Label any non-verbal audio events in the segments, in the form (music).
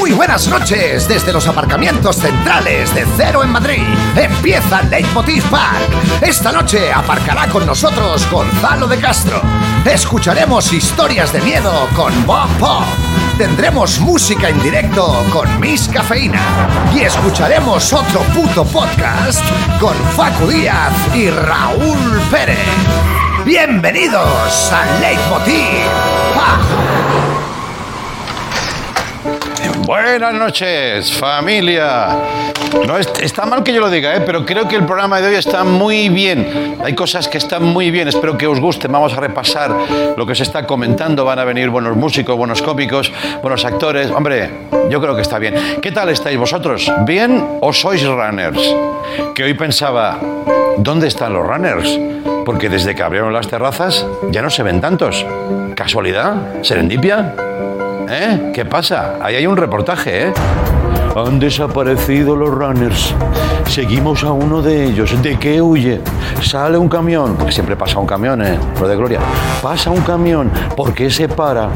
Muy buenas noches desde los aparcamientos centrales de Cero en Madrid. Empieza Leitmotiv Park. Esta noche aparcará con nosotros Gonzalo de Castro. Escucharemos historias de miedo con Bob Pop. Tendremos música en directo con Miss Cafeína. Y escucharemos otro puto podcast con Facu Díaz y Raúl Pérez. Bienvenidos a Leitmotiv Park. Buenas noches, familia. No es- está mal que yo lo diga, ¿eh? pero creo que el programa de hoy está muy bien. Hay cosas que están muy bien, espero que os guste. Vamos a repasar lo que se está comentando. Van a venir buenos músicos, buenos cómicos, buenos actores. Hombre, yo creo que está bien. ¿Qué tal estáis vosotros? ¿Bien o sois runners? Que hoy pensaba, ¿dónde están los runners? Porque desde que abrieron las terrazas ya no se ven tantos. ¿Casualidad? ¿Serendipia? ¿Eh? ¿Qué pasa? Ahí hay un reportaje, ¿eh? Han desaparecido los runners. Seguimos a uno de ellos. ¿De qué huye? Sale un camión, porque siempre pasa un camión, ¿eh? Lo de Gloria. Pasa un camión. ¿Por qué se para?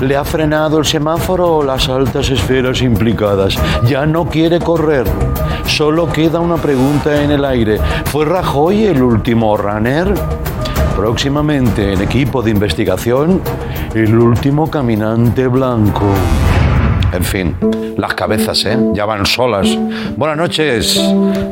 ¿Le ha frenado el semáforo o las altas esferas implicadas? Ya no quiere correr. Solo queda una pregunta en el aire. ¿Fue Rajoy el último runner? Próximamente en equipo de investigación, el último caminante blanco. En fin, las cabezas, ¿eh? Ya van solas. Buenas noches,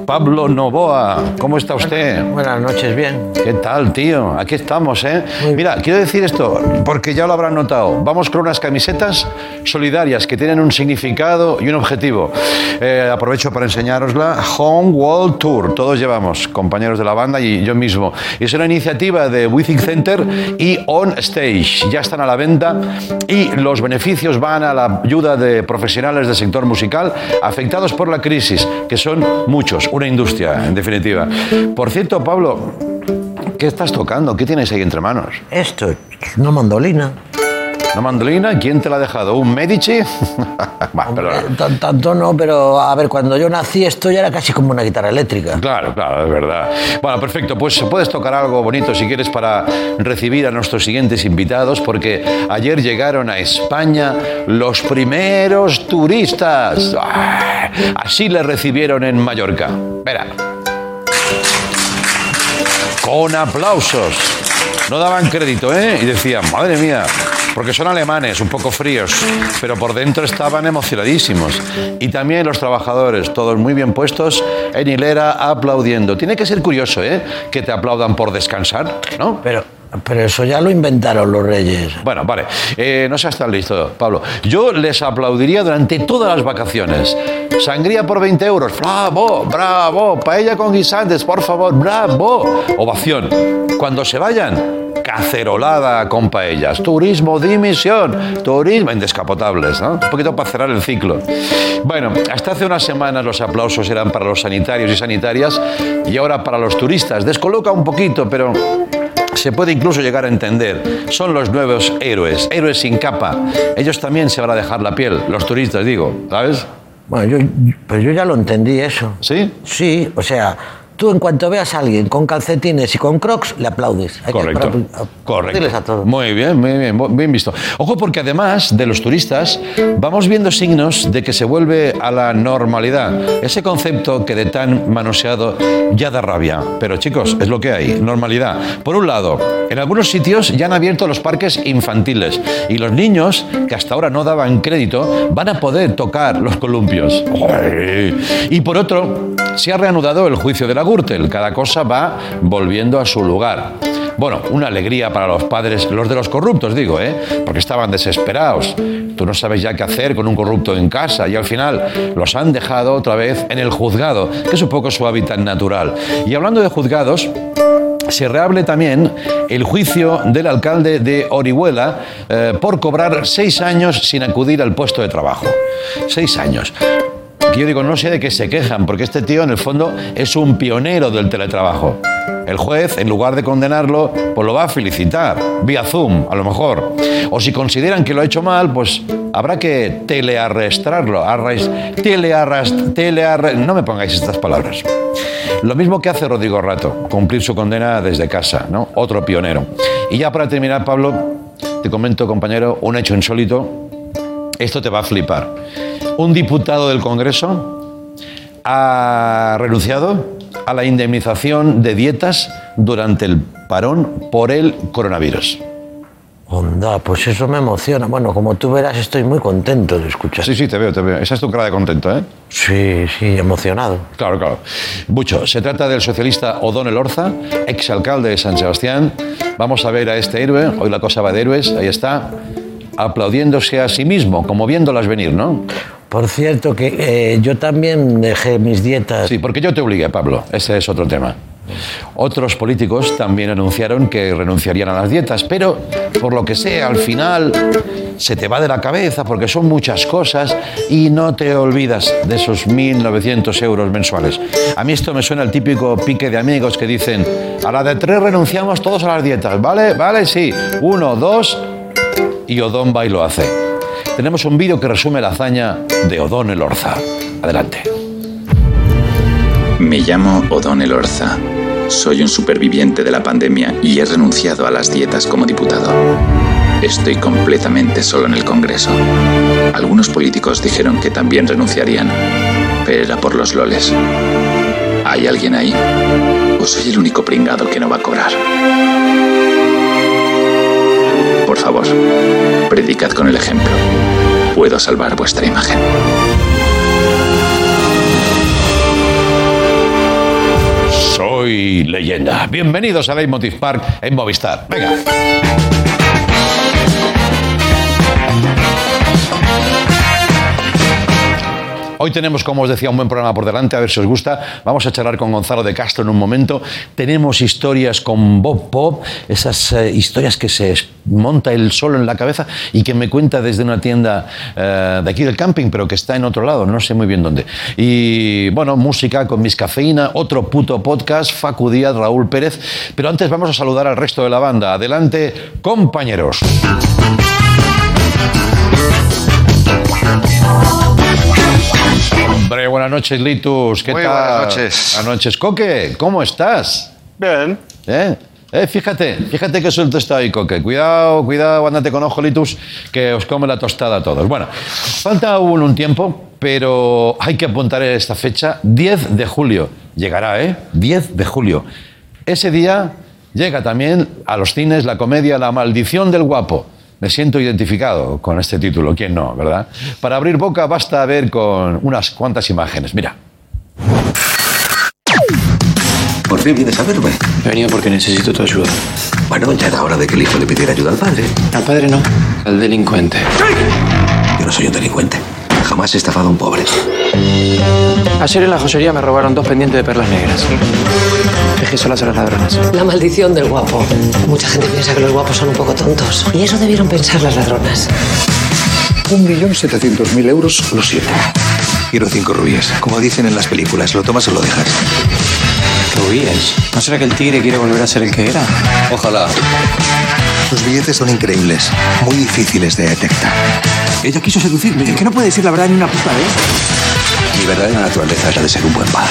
Pablo Novoa. ¿Cómo está usted? Buenas noches, bien. ¿Qué tal, tío? Aquí estamos, ¿eh? Mira, quiero decir esto, porque ya lo habrán notado. Vamos con unas camisetas solidarias que tienen un significado y un objetivo. Eh, aprovecho para enseñárosla. Home World Tour. Todos llevamos, compañeros de la banda y yo mismo. Es una iniciativa de Withing Center y On Stage. Ya están a la venta y los beneficios van a la ayuda de profesionales del sector musical afectados por la crisis, que son muchos, una industria, en definitiva. Por cierto, Pablo, ¿Qué estás tocando? ¿Qué tienes ahí entre manos? Esto es una mandolina. ¿Una mandolina? ¿Quién te la ha dejado? ¿Un Medici? (laughs) Tanto no, pero a ver, cuando yo nací esto ya era casi como una guitarra eléctrica. Claro, claro, es verdad. Bueno, perfecto. Pues puedes tocar algo bonito si quieres para recibir a nuestros siguientes invitados, porque ayer llegaron a España los primeros turistas. ¡Ah! Así les recibieron en Mallorca. Verá. Con aplausos. No daban crédito, ¿eh? Y decían, madre mía, porque son alemanes, un poco fríos, pero por dentro estaban emocionadísimos. Y también los trabajadores, todos muy bien puestos, en hilera aplaudiendo. Tiene que ser curioso, ¿eh? Que te aplaudan por descansar, ¿no? Pero, pero eso ya lo inventaron los reyes. Bueno, vale. Eh, no seas tan listo, Pablo. Yo les aplaudiría durante todas las vacaciones. Sangría por 20 euros. Bravo, bravo. Paella con guisantes, por favor. Bravo. Ovación. Cuando se vayan, cacerolada con paellas. Turismo, dimisión. Turismo, indescapotables, ¿no? Un poquito para cerrar el ciclo. Bueno, hasta hace unas semanas los aplausos eran para los sanitarios y sanitarias y ahora para los turistas. Descoloca un poquito, pero se puede incluso llegar a entender. Son los nuevos héroes, héroes sin capa. Ellos también se van a dejar la piel, los turistas, digo, ¿sabes? Bueno, yo, pero yo ya lo entendí eso. ¿Sí? Sí, o sea, tú en cuanto veas a alguien con calcetines y con crocs, le aplaudes. Hay que Correcto. apla- Correcto. a todos. Muy bien, muy bien, bien visto. Ojo, porque además de los turistas, vamos viendo signos de que se vuelve a la normalidad. Ese concepto que de tan manoseado ya da rabia. Pero chicos, es lo que hay, normalidad. Por un lado, en algunos sitios ya han abierto los parques infantiles y los niños, que hasta ahora no daban crédito, van a poder tocar los columpios. Y por otro, se ha reanudado el juicio de la Cada cosa va volviendo a su lugar. Bueno, una alegría para los padres, los de los corruptos, digo, ¿eh? Porque estaban desesperados. Tú no sabes ya qué hacer con un corrupto en casa y al final los han dejado otra vez en el juzgado, que es un poco su hábitat natural. Y hablando de juzgados, se reabre también el juicio del alcalde de Orihuela eh, por cobrar seis años sin acudir al puesto de trabajo. Seis años. Que yo digo, no sé de qué se quejan, porque este tío en el fondo es un pionero del teletrabajo. El juez, en lugar de condenarlo, pues lo va a felicitar, vía Zoom, a lo mejor. O si consideran que lo ha hecho mal, pues habrá que telearrestrarlo. Arrais, telearrast, telearre- No me pongáis estas palabras. Lo mismo que hace Rodrigo Rato, cumplir su condena desde casa, ¿no? Otro pionero. Y ya para terminar, Pablo, te comento, compañero, un hecho insólito Esto te va a flipar. Un diputado del Congreso ha renunciado a la indemnización de dietas durante el parón por el coronavirus. Onda, pues eso me emociona. Bueno, como tú verás, estoy muy contento de escuchar. Sí, sí, te veo, te veo. Esa es tu cara de contento, ¿eh? Sí, sí, emocionado. Claro, claro. Mucho. Se trata del socialista O'Donnell Orza, exalcalde de San Sebastián. Vamos a ver a este héroe. Hoy la cosa va de héroes. Ahí está. Aplaudiéndose a sí mismo, como viéndolas venir, ¿no? Por cierto, que eh, yo también dejé mis dietas. Sí, porque yo te obligué, Pablo. Ese es otro tema. Otros políticos también anunciaron que renunciarían a las dietas, pero por lo que sea, al final se te va de la cabeza porque son muchas cosas y no te olvidas de esos 1.900 euros mensuales. A mí esto me suena el típico pique de amigos que dicen, a la de tres renunciamos todos a las dietas, ¿vale? Vale, sí. Uno, dos, y Odón va y lo hace. Tenemos un vídeo que resume la hazaña de Odón el Orza. Adelante. Me llamo O'Donnell Orza. Soy un superviviente de la pandemia y he renunciado a las dietas como diputado. Estoy completamente solo en el Congreso. Algunos políticos dijeron que también renunciarían, pero era por los loles. ¿Hay alguien ahí? ¿O soy el único pringado que no va a cobrar? Por favor, predicad con el ejemplo. Puedo salvar vuestra imagen. Soy leyenda. Bienvenidos a Leitmotiv Park en Movistar. Venga. Hoy tenemos, como os decía, un buen programa por delante, a ver si os gusta. Vamos a charlar con Gonzalo de Castro en un momento. Tenemos historias con Bob Pop, esas eh, historias que se monta él solo en la cabeza y que me cuenta desde una tienda eh, de aquí del camping, pero que está en otro lado, no sé muy bien dónde. Y bueno, música con mis cafeína, otro puto podcast, Facu Díaz, Raúl Pérez. Pero antes vamos a saludar al resto de la banda. Adelante, compañeros. Hombre, buenas noches, Litus. ¿Qué Muy tal? buenas noches. Buenas noches. Coque, ¿cómo estás? Bien. ¿Eh? Eh, fíjate, fíjate que suelto está ahí, Coque. Cuidado, cuidado, andate con ojo, Litus, que os come la tostada a todos. Bueno, falta aún un tiempo, pero hay que apuntar esta fecha, 10 de julio. Llegará, ¿eh? 10 de julio. Ese día llega también a los cines la comedia La maldición del guapo. Me siento identificado con este título, ¿quién no, verdad? Para abrir boca basta ver con unas cuantas imágenes. Mira. Por fin vienes a verme. He venido porque necesito tu ayuda. Bueno, ya era hora de que el hijo le pidiera ayuda al padre. Al padre no, al delincuente. Yo no soy un delincuente. Jamás he estafado a un pobre. Ayer en la joyería me robaron dos pendientes de perlas negras. Dejé solas a los ladrones. La maldición del guapo. Mucha gente piensa que los guapos son un poco tontos. Y eso debieron pensar las ladronas. Un millón setecientos mil euros, lo siento. Quiero cinco rubíes. Como dicen en las películas, lo tomas o lo dejas. ¿Rubíes? ¿No será que el tigre quiere volver a ser el que era? Ojalá. Los billetes son increíbles, muy difíciles de detectar. Ella quiso seducirme. Es que no puede decir la verdad ni una puta vez. Mi verdadera naturaleza es la de ser un buen padre.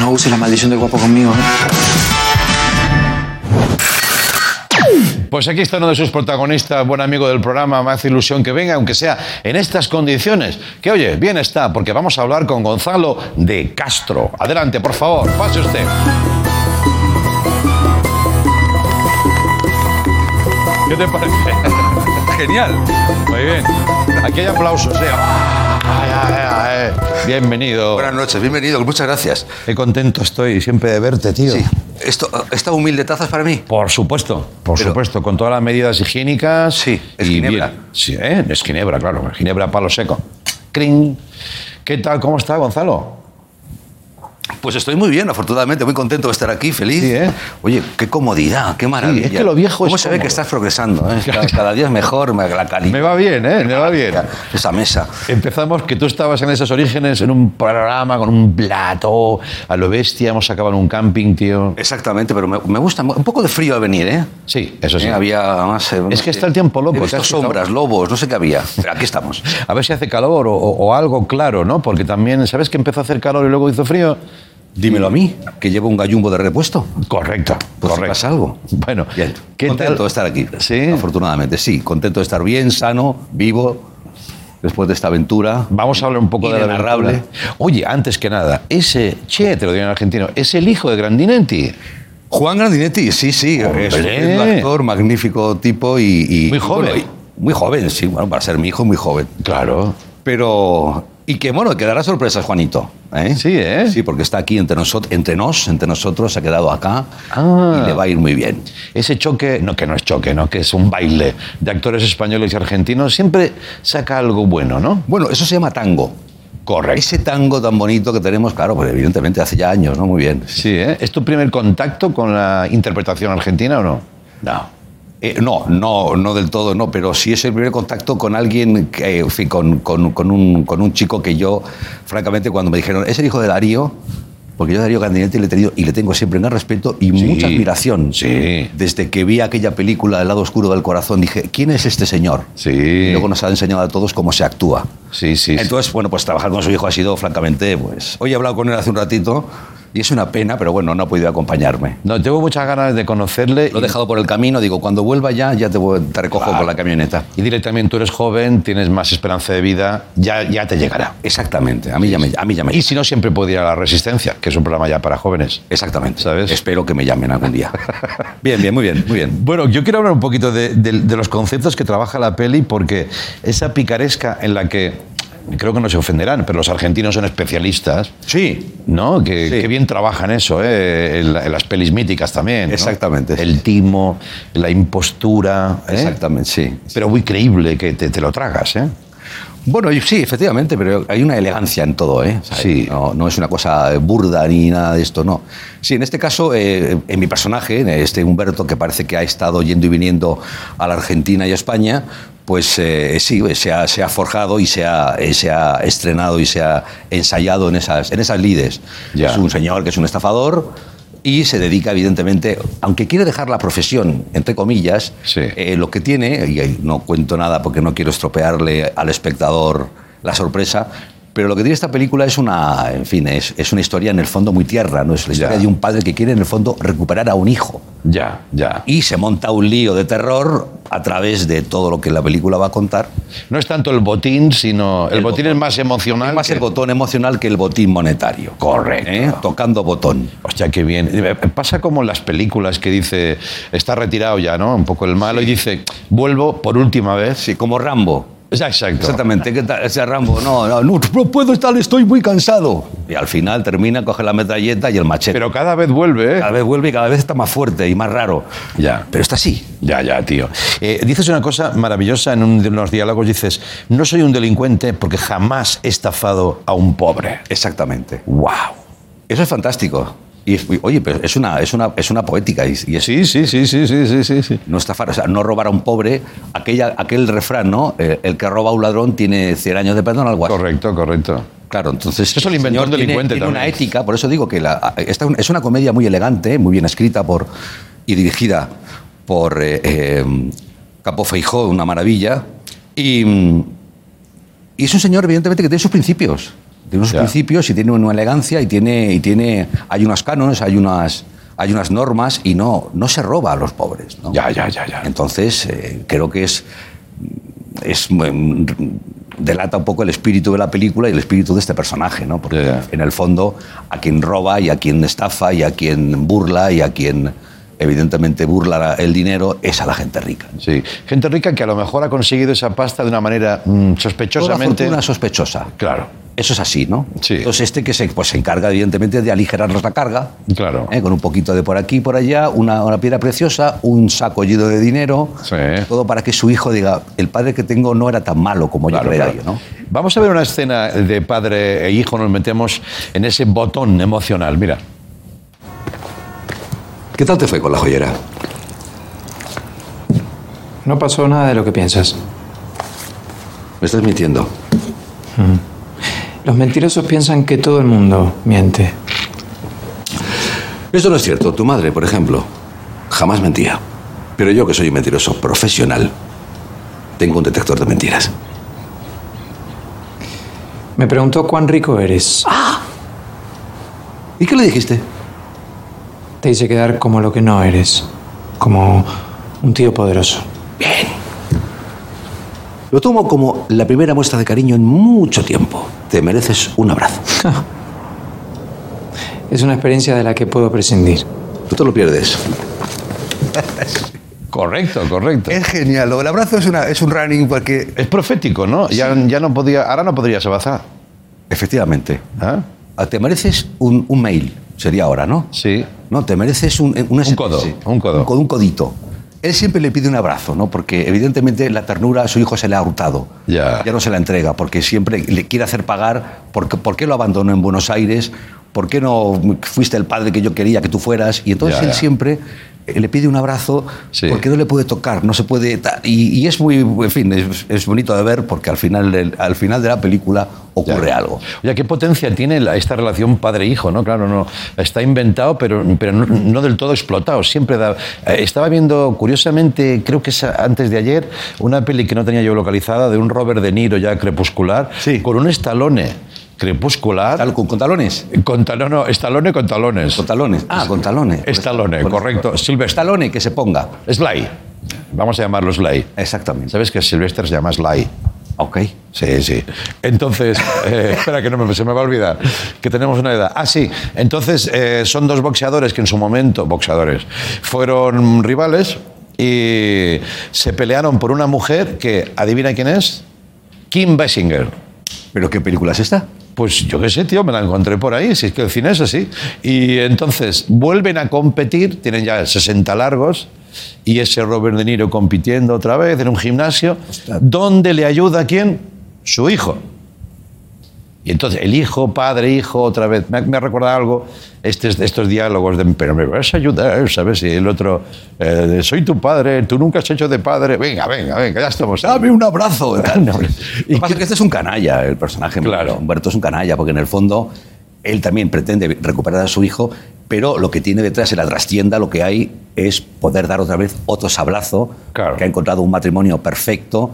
No uses la maldición del guapo conmigo. ¿eh? Pues aquí está uno de sus protagonistas, buen amigo del programa, me hace ilusión que venga, aunque sea en estas condiciones. Que oye, bien está, porque vamos a hablar con Gonzalo de Castro. Adelante, por favor, pase usted. ¿Qué te parece? (laughs) Genial. Muy bien. Aquí hay aplausos, ¿eh? Ay, ay, ay. Bienvenido. Buenas noches, bienvenido, muchas gracias. Qué contento estoy siempre de verte, tío. Sí. Esto, ¿Esta humilde taza es para mí? Por supuesto, por Pero- supuesto, con todas las medidas higiénicas. Sí, es y ginebra. bien. Sí, ¿eh? es ginebra, claro, ginebra palo seco. ¡Cring! ¿Qué tal? ¿Cómo está Gonzalo? Pues estoy muy bien, afortunadamente, muy contento de estar aquí, feliz. Sí, ¿eh? Oye, qué comodidad, qué maravilla. es que lo viejo ¿Cómo es se ve cómodo. que estás progresando? eh? Cada, cada día es mejor, me- la calidad. Me va bien, ¿eh? Me va bien. Esa mesa. Empezamos que tú estabas en esos orígenes, en un programa con un plato a lo bestia, hemos acabado en un camping, tío. Exactamente, pero me, me gusta un poco de frío al venir, ¿eh? Sí, eso sí. Eh, había más. eh, Es que está el tiempo loco, he ¿te visto sombras, lobos, no sé qué había. Pero aquí estamos. (laughs) A ver si hace calor o- o algo claro, ¿no? Porque también, ¿sabes que empezó a hacer calor y luego hizo frío? Dímelo a mí, que llevo un gallumbo de repuesto. Correcto, si correcto. pasa algo. Bueno, Bien. ¿qué contento tal? de estar aquí. Sí. Afortunadamente, sí. Contento de estar bien, sano, vivo. después de esta aventura. Vamos a hablar un poco de la aventura. Oye, antes que nada, ese Che, te lo digo en argentino, es el hijo de Grandinetti. Juan Grandinetti, sí, sí, es Hombre. un actor, magnífico tipo y... y- Muy joven. bueno, muy joven, sí, bueno, para ser mi hijo, muy joven. Claro. Pero... Y que, bueno, que dará sorpresas, Juanito. ¿eh? Sí, ¿eh? Sí, porque está aquí entre, nosotros, entre nos, entre nosotros, se ha quedado acá Ah. y le va a ir muy bien. Ese choque, no que no es choque, no que es un baile de actores españoles y argentinos, siempre saca algo bueno, ¿no? Bueno, eso se llama tango. Correcto. Ese tango tan bonito que tenemos, claro, pues evidentemente hace ya años, ¿no? Muy bien. Sí, ¿eh? ¿Es tu primer contacto con la interpretación argentina o no? No. Eh, no, no, no del todo, no, pero sí es el primer contacto con alguien, que, en fin, con, con- con un, con un chico que yo, francamente, cuando me dijeron, es el hijo de Darío, porque yo a Darío Grandinetti le he tenido y le tengo siempre gran respeto y Sí, mucha admiración. sí. Desde que vi aquella película El lado oscuro del corazón, dije, ¿quién es este señor? Sí. Y luego nos ha enseñado a todos cómo se actúa. Sí, sí. sí. Entonces, bueno, pues trabajar con su hijo ha sido, francamente, pues... Hoy he hablado con él hace un ratito y es una pena, pero bueno, no ha podido acompañarme. No, tengo muchas ganas de conocerle. Lo he dejado por el camino, digo, cuando vuelva ya, ya te, voy- te recojo Claro. con la camioneta. Y dile también, tú eres joven, tienes más esperanza de vida, ya, ya te llegará. Exactamente, a mí ya me, a mí ya me Y si no, siempre puede ir a la Resistencia, que es un programa ya para jóvenes. Exactamente. ¿Sabes? Espero que me llamen algún día. (laughs) bien, bien, muy bien, muy bien. Bueno, yo quiero hablar un poquito de, de- de los conceptos que trabaja la peli, porque esa picaresca en la que, creo que no se ofenderán, pero los argentinos son especialistas, Sí, ¿no? Que, Sí. que bien trabajan eso, ¿eh? en, la- en las pelis míticas también. ¿no? Exactamente. El timo, la impostura. ¿eh? exactamente, sí. Pero muy creíble que te, te lo tragas, ¿eh? Bueno, sí, efectivamente, pero hay una elegancia en todo, ¿eh? O sea, Sí. No, no es una cosa burda ni nada de esto, no. Sí, en este caso, eh, en mi personaje, este Humberto, que parece que ha estado yendo y viniendo a la Argentina y a España, pues eh, sí, se ha, se ha forjado y se ha, eh, se ha estrenado y se ha ensayado en esas, en esas lides. Ya. Es un señor que es un estafador y se dedica, evidentemente, aunque quiere dejar la profesión, entre comillas, Sí. eh, lo que tiene, y no cuento nada porque no quiero estropearle al espectador la sorpresa, pero lo que tiene esta película es una, en fin, es, es una historia en el fondo muy tierra, ¿no? Es la historia Ya. de un padre que quiere en el fondo recuperar a un hijo. Ya, ya. Y se monta un lío de terror a través de todo lo que la película va a contar. No es tanto el botín, sino. El, El botín es más emocional. Es más que- el botón emocional que el botín monetario. Correcto. ¿Eh? Tocando botón. Hostia, qué bien. Eh, Pasa como en las películas que dice, está retirado ya, ¿no? Un poco el malo y dice, vuelvo por última vez. Sí, como Rambo. Exacto. Exactamente, ¿qué tal? Ese Rambo, no, no, no, no puedo estar, estoy muy cansado. Y al final termina, coge la metralleta y el machete. Pero cada vez vuelve, ¿eh? cada vez vuelve y cada vez está más fuerte y más raro. Ya. Pero está así. Ya, ya, tío. Eh, dices una cosa maravillosa en un de unos diálogos. Dices, no soy un delincuente porque jamás he estafado a un pobre. Exactamente. ¡Wow! Eso es fantástico. Y oye, pero es una, es una, es una poética y, y es Sí, sí, sí, sí, sí, sí, sí, sí. no estafar, o sea, no robar a un pobre. Aquella, aquel refrán, ¿no? Eh, el que roba a un ladrón tiene 100 años de perdón al guaso. Correcto, correcto. Claro, entonces. Eso lo inventó el señor tiene- delincuente tiene, una ética, por eso digo que la, esta es una comedia muy elegante, muy bien escrita por y dirigida por eh, eh, Capo Feijó, una maravilla. Y, mm, y es un señor, evidentemente, que tiene sus principios. Tiene unos Ya. principios y tiene una elegancia y tiene, y tiene. Hay unos cánones, hay unas. Hay unas normas y no, no se roba a los pobres. ¿no? Ya, ya, ya, ya. Entonces, eh, creo que es, es mm, delata un poco el espíritu de la película y el espíritu de este personaje, ¿no? Porque en el fondo, a quien roba y a quien estafa y a quien burla y a quien evidentemente burla el dinero es a la gente rica. Sí. Gente rica que a lo mejor ha conseguido esa pasta de una manera mm, Toda sospechosamente. fortuna sospechosa. Claro. Eso es así, ¿no? Sí. Entonces este que se, pues, se encarga evidentemente de aligerarnos la carga, Claro. ¿eh? con un poquito de por aquí y por allá, una, una piedra preciosa, un saco lleno de dinero, Sí. todo para que su hijo diga, el padre que tengo no era tan malo como Claro, yo creía, claro. ¿no? Vamos a ver una escena de padre e hijo, nos metemos en ese botón emocional. Mira. ¿Qué tal te fue con la joyera? No pasó nada de lo que piensas. Me estás mintiendo. Los mentirosos piensan que todo el mundo miente. Eso no es cierto. Tu madre, por ejemplo, jamás mentía. Pero yo, que soy un mentiroso profesional, tengo un detector de mentiras. Me preguntó cuán rico eres. ¿Y qué le dijiste? Te hice quedar como lo que no eres. Como un tío poderoso. Lo tomo como la primera muestra de cariño en mucho tiempo. Te mereces un abrazo. (laughs) Es una experiencia de la que puedo prescindir. Tú te lo pierdes. (laughs) Correcto, correcto. Es genial. El abrazo es, una, es un running porque... Es profético, ¿no? Ya, ya no podía, ahora no podrías abrazar. Efectivamente. ¿Ah? Ah, Te mereces un, un mail, sería ahora, ¿no? Sí. No, te mereces un, un, SMS. codo, un codo. Un, codo, un codito. Él siempre le pide un abrazo, ¿no? Porque evidentemente la ternura a su hijo se le ha hurtado. Ya. no se la entrega, porque siempre le quiere hacer pagar. ¿Por qué, por qué lo abandonó en Buenos Aires? ¿Por qué no fuiste el padre que yo quería que tú fueras? Y entonces Ya, él ya. siempre eh, le pide un abrazo Sí. porque no le puede tocar, no se puede... Y, y es muy, en fin, es, es bonito de ver porque al final, al final de la película ocurre Ya. algo. Oye, ¿qué potencia tiene esta relación padre-hijo? ¿no? Claro, no, está inventado, pero, pero no, no del todo explotado. Siempre da... eh, estaba viendo, curiosamente, creo que es antes de ayer, una peli que no tenía yo localizada de un Robert De Niro ya crepuscular, Sí. con un estalone crepuscular. Tal- ¿Con, con talones? Con no, no, estalone con talones. Con talones. Ah, con talones. Estalone, Con- correcto. Silvestre. Que se ponga. Sly. Vamos a llamarlo Sly. Exactamente. ¿Sabes que Sylvester se llama Sly? Ok. Sí, sí. Entonces, (laughs) eh, espera que no me, se me va a olvidar, que tenemos una edad. Ah, sí. Entonces, eh, son dos boxeadores que en su momento, boxeadores, fueron rivales y se pelearon por una mujer que, adivina quién es, Kim Basinger. ¿Pero qué película es esta? Pues yo qué sé, tío, me la encontré por ahí, si es que el cine es así. Y entonces vuelven a competir, tienen ya 60 largos, y ese Robert De Niro compitiendo otra vez en un gimnasio, donde le ayuda a quién? Su hijo. Y entonces el hijo, padre, hijo, otra vez, me, ha- me ha recordado algo, estos, estos diálogos de, pero me vas a ayudar, ¿sabes? Y el otro, eh, soy tu padre, tú nunca has hecho de padre, venga, venga, venga, ya estamos. Dame un abrazo. (laughs) Hombre. Lo que pasa es que este es un canalla, el personaje. Claro. Humberto es un canalla, porque en el fondo él también pretende recuperar a su hijo, pero lo que tiene detrás en la trastienda, lo que hay es poder dar otra vez otro sablazo, Claro. que ha encontrado un matrimonio perfecto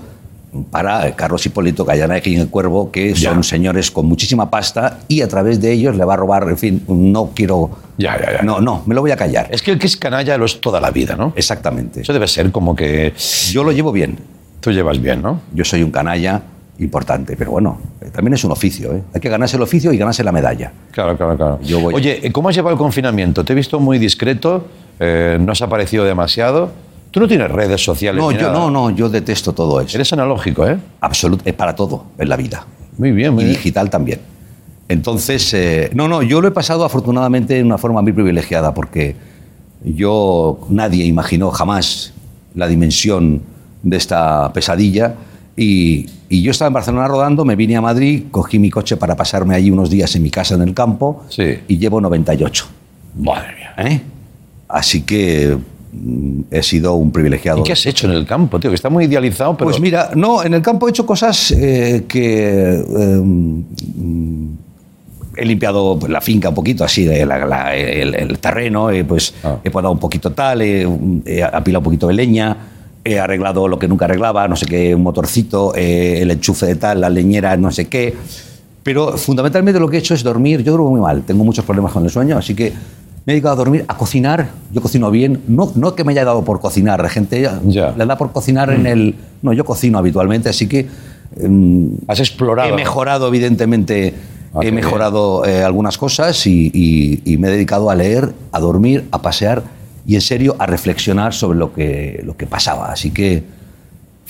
para Carlos Hipólito Cayanaki y el Cuervo, que Ya. son señores con muchísima pasta y a través de ellos le va a robar, en fin, no quiero... Ya, ya, ya. No, no, me lo voy a callar. Es que el que es canalla lo es toda la vida, ¿no? Exactamente. Eso debe ser como que Yo lo llevo bien. tú llevas bien, ¿no? Yo soy un canalla importante, pero bueno, eh, también es un oficio. ¿eh? Hay que ganarse el oficio y ganarse la medalla. Claro, claro, claro. Yo voy- Oye, ¿cómo has llevado el confinamiento? Te he visto muy discreto, eh, no has aparecido demasiado. Tú no tienes redes sociales. No, yo nada. no, no, yo detesto todo eso. Eres analógico, ¿eh? Absolut, es para todo en la vida. Muy bien, muy y bien. digital también. Entonces, eh, no, no, yo lo he pasado afortunadamente de una forma muy privilegiada porque yo, nadie imaginó jamás la dimensión de esta pesadilla y, y yo estaba en Barcelona rodando, me vine a Madrid, cogí mi coche para pasarme allí unos días en mi casa en el campo Sí. y llevo 98. Madre mía. ¿eh? Así que he sido un privilegiado. ¿Y qué has hecho en el campo, tío? Que está muy idealizado, pero... Pues mira, no, en el campo he hecho cosas eh, que eh, mm, he limpiado pues, la finca un poquito así, de la- la- el, el terreno, eh, pues Ah. he podado un poquito tal, he, he apilado un poquito de leña, he arreglado lo que nunca arreglaba, no sé qué, un motorcito, eh, el enchufe de tal, la leñera, no sé qué. Pero fundamentalmente lo que he hecho es dormir. Yo duermo muy mal, tengo muchos problemas con el sueño, así que me he dedicado a dormir, a cocinar. Yo cocino bien, no, no que me haya dado por cocinar, la gente Ya. le da por cocinar en el... No, yo cocino habitualmente, así que... em, Has explorado. He mejorado, evidentemente, Ah, he mejorado eh, algunas cosas y, y- y me he dedicado a leer, a dormir, a pasear y, en serio, a reflexionar sobre lo que, lo que pasaba. Así que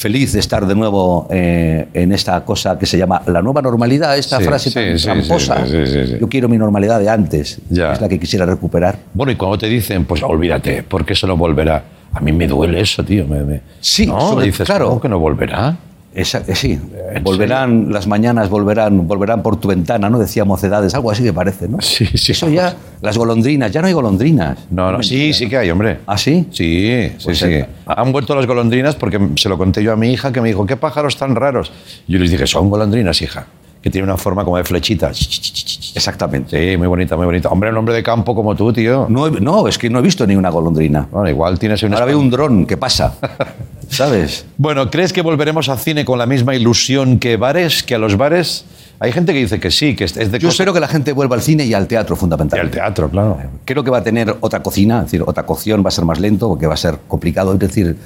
feliz de estar de nuevo eh, en esta cosa que se llama la nueva normalidad, esta Sí, frase tan sí, tramposa. sí. Yo quiero mi normalidad de antes, Ya. es la que quisiera recuperar. Bueno, y cuando te dicen, pues olvídate, porque eso no volverá. A mí me duele eso, tío. me- me- Sí, ¿No? sobre- dices, claro. ¿cómo que no volverá? Esa- eh, sí, ¿En volverán las mañanas, volverán, volverán por tu ventana, ¿no? Decía Mocedades, algo así me parece, ¿no? Sí, sí, Eso ya, las golondrinas, ya no hay golondrinas. No, no, sí, sí que hay, hombre. ¿Ah, sí? Sí, sí, Pues, sí. Han vuelto las golondrinas porque se lo conté yo a mi hija que me dijo, ¿qué pájaros tan raros? Yo les dije, son golondrinas, hija, que tiene una forma como de flechita. Exactamente. Sí, muy bonita, muy bonita. Hombre, un hombre de campo como tú, tío. No, no, es que no he visto ni una golondrina. Bueno, igual tienes un... Ahora veo un dron, ¿qué pasa? (laughs) ¿Sabes? Bueno, ¿crees que volveremos al cine con la misma ilusión que bares, que a los bares? Hay gente que dice que sí, que es de Yo espero que la gente vuelva al cine y al teatro, Y fundamentalmente. al teatro, claro. Creo que va a tener otra cocina, es decir, otra cocción, va a ser más lento porque va a ser complicado. Es decir,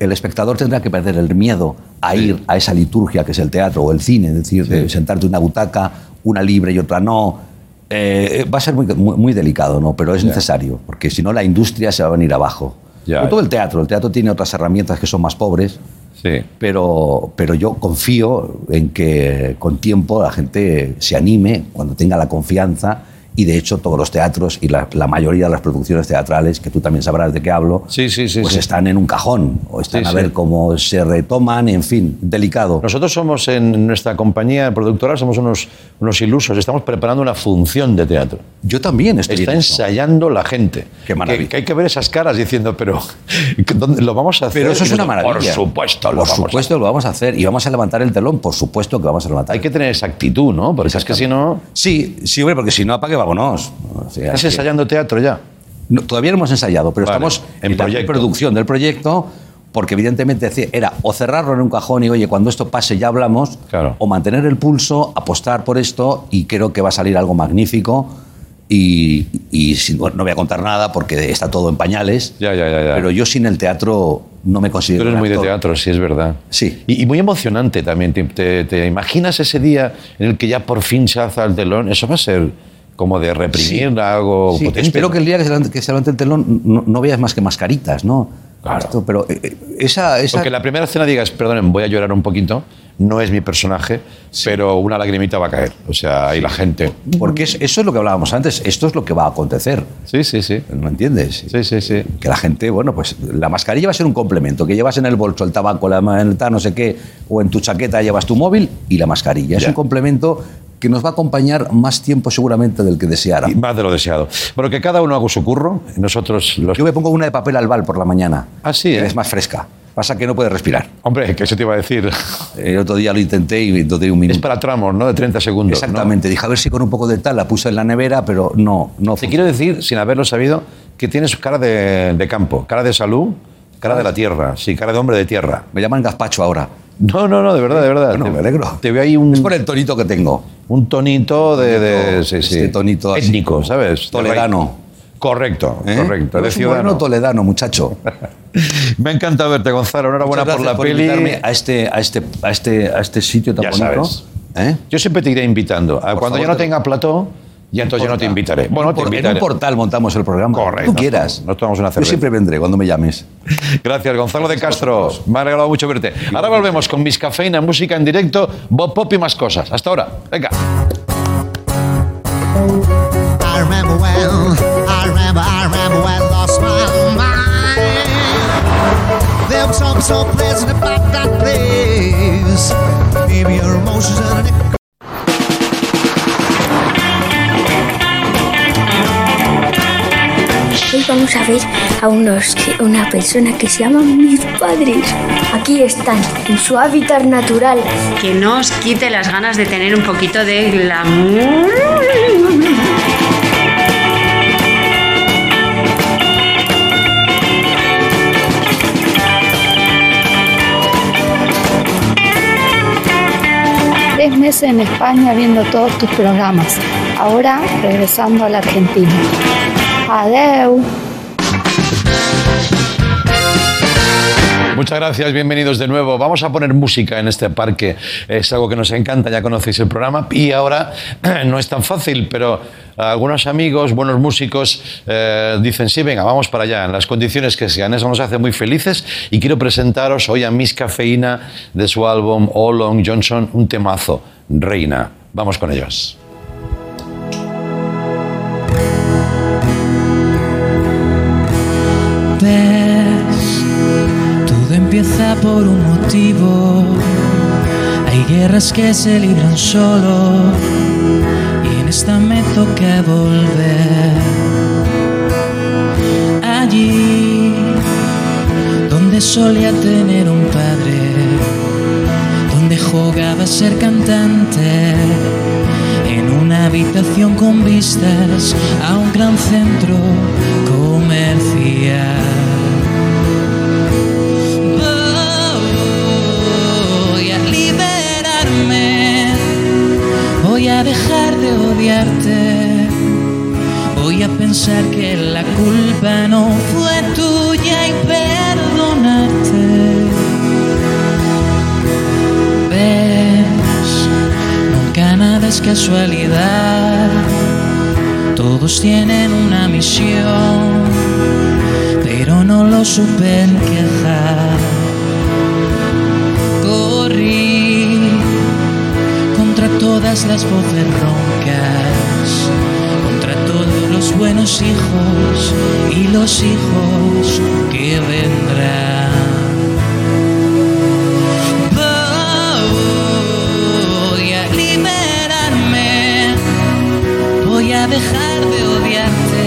el espectador tendrá que perder el miedo a ir a esa liturgia que es el teatro o el cine, es decir, de sentarte en una butaca, una libre y otra no. Eh, va a ser muy, muy, muy delicado, ¿no? Pero es necesario, porque si no la industria se va a venir abajo. Ya, Sobre todo el teatro. El teatro tiene otras herramientas que son más pobres, Sí. pero, pero yo confío en que con tiempo la gente se anime cuando tenga la confianza y de hecho todos los teatros y la, la mayoría de las producciones teatrales, que tú también sabrás de qué hablo, Sí, sí, sí, pues están en un cajón o están a ver cómo se retoman, en fin, delicado. Nosotros somos en nuestra compañía productora, somos unos, unos ilusos, estamos preparando una función de teatro. Yo también estoy Está en ensayando la gente. Qué maravilla. Que, que hay que ver esas caras diciendo, pero (laughs) ¿dónde lo vamos a hacer? Pero eso es una maravilla. Por supuesto, lo Por vamos a supuesto lo vamos a hacer y vamos a levantar el telón, por supuesto que vamos a levantar. Hay que tener esa actitud, ¿no? Porque es que si no... Sí, sí, hombre, porque si no apague, vámonos. O sea, ¿Estás que- ensayando teatro ya? No, todavía no hemos ensayado, pero Vale, estamos en en, la producción del proyecto, porque evidentemente era o cerrarlo en un cajón y, oye, cuando esto pase ya hablamos, Claro. o mantener el pulso, apostar por esto, y creo que va a salir algo magnífico. Y, y bueno, no voy a contar nada porque está todo en pañales, Ya, ya, ya, ya. pero yo sin el teatro no me Tú considero eres un muy de teatro, sí, es verdad. Sí. Y, y muy emocionante también. ¿Te, te- te imaginas ese día en el que ya por fin se alza el telón? Eso va a ser como de reprimir algo Sí, potente. espero que el día que se, levante, que se levante el telón no, no veas más que mascaritas, ¿no? Claro. Esto, pero eh, eh, esa, esa Porque la primera escena digas, perdonen, voy a llorar un poquito, no es mi personaje, pero una lagrimita va a caer. O sea, ahí la gente... Porque es- eso es lo que hablábamos antes, esto es lo que va a acontecer. Sí, sí, sí. ¿No entiendes? Sí, sí, sí. Que la gente, bueno, pues la mascarilla va a ser un complemento, que llevas en el bolso el tabaco, la maleta, no sé qué, o en tu chaqueta llevas tu móvil y la mascarilla. Es Ya. un complemento que nos va a acompañar más tiempo seguramente del que deseara. Y más de lo deseado. Bueno, que cada uno haga su curro. Nosotros los... Yo me pongo una de papel albal por la mañana. Ah, ¿eh? Es más fresca. Pasa que no puedes respirar. Hombre, que eso te iba a decir. El otro día lo intenté y entonces un minuto. Es para tramos, ¿no? De 30 segundos. ¿no? Exactamente. Dije a ver si con un poco de tal la puse en la nevera, pero no, no. Te quiero decir, sin haberlo sabido, que tienes cara de, de campo, cara de salud, cara de la tierra, sí, cara de hombre de tierra. Me llaman gazpacho ahora. No, no, no, de verdad, de verdad. Bueno, Te- me alegro. Te veo ahí un, Es por el tonito que tengo. un tonito de, de- sí, sí. Este tonito así, étnico, ¿sabes? Toledano. Correcto, ¿eh? correcto, de Es un moreno ciudadano. toledano, muchacho. (laughs) Me ha encantado verte, Gonzalo. Enhorabuena por la gracias peli. a este, a este, a este, a este sitio tan Ya bonito. sabes. ¿Eh? Yo siempre te iré invitando. Ah, Cuando favor, ya no te- tenga plató, ya entonces ya no te invitaré. Bueno, te Por- en invitaré. un portal montamos el programa. Correcto. Tú quieras. Nos tomamos una Yo cerveza. siempre vendré cuando me llames. (laughs) Gracias, Gonzalo de Castro. Me ha regalado mucho verte. Ahora volvemos con Miss Cafeína, música en directo, Bob Pop y más cosas. Hasta ahora. Venga. Hoy vamos a ver a unos una persona que se llaman mis padres. Aquí están, en su hábitat natural. Que no os quite las ganas de tener un poquito de glamour. Tres meses en España viendo todos tus programas. Ahora regresando a la Argentina. Adeu. Muchas gracias, bienvenidos de nuevo. Vamos a poner música en este parque. Es algo que nos encanta, ya conocéis el programa. Y ahora (clears throat) no es tan fácil, pero algunos amigos, buenos músicos, eh, dicen, sí, venga, vamos para allá, en las condiciones que sean. Eso nos hace muy felices. Y quiero presentaros hoy a Miss Cafeína de su álbum All Long Johnson, un temazo, Reina. Vamos con ellos. Ves, todo empieza por un motivo. Hay guerras que se libran solo y en esta me toca volver. Allí donde solía tener un padre, donde jugaba a ser cantante. En una habitación con vistas a un gran centro Voy a liberarme a dejar de odiarte. Voy a pensar que la culpa no fue tuya y perdonarte. Ves, nunca nada es casualidad. Todos tienen una misión, pero no lo supe quejar. Corrí contra todas las voces roncas, contra todos los buenos hijos y los hijos que vendrán. Dejar de odiarte,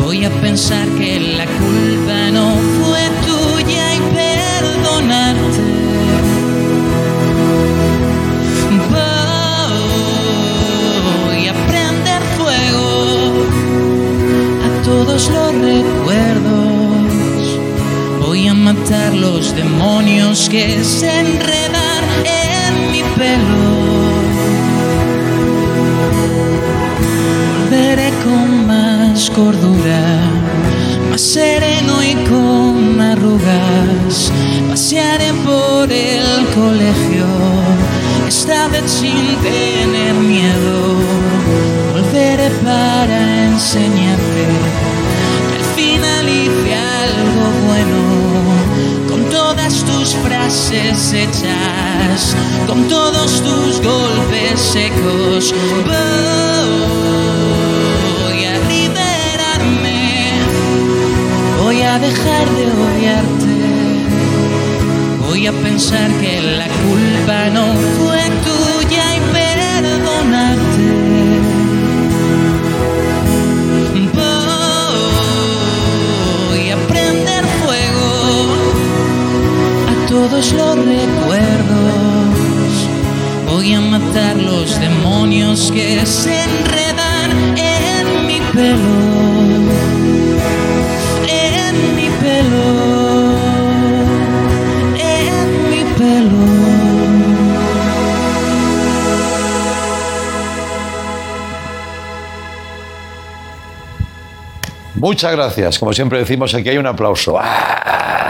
voy a pensar que la culpa no fue tuya y perdonarte. Voy a prender fuego a todos los recuerdos. Voy a matar los demonios que se enredan en mi pelo. Volveré con más cordura, más sereno y con arrugas. Pasearé por el colegio, esta vez sin tener miedo. Volveré para enseñarte hechas, con todos tus golpes secos. Voy a liberarme, voy a dejar de odiarte. Voy a pensar que la culpa no fue tuya todos los recuerdos. Voy a matar los demonios que se enredan en mi pelo. En mi pelo. En mi pelo. Muchas gracias. Como siempre decimos, aquí hay un aplauso. ¡Ah!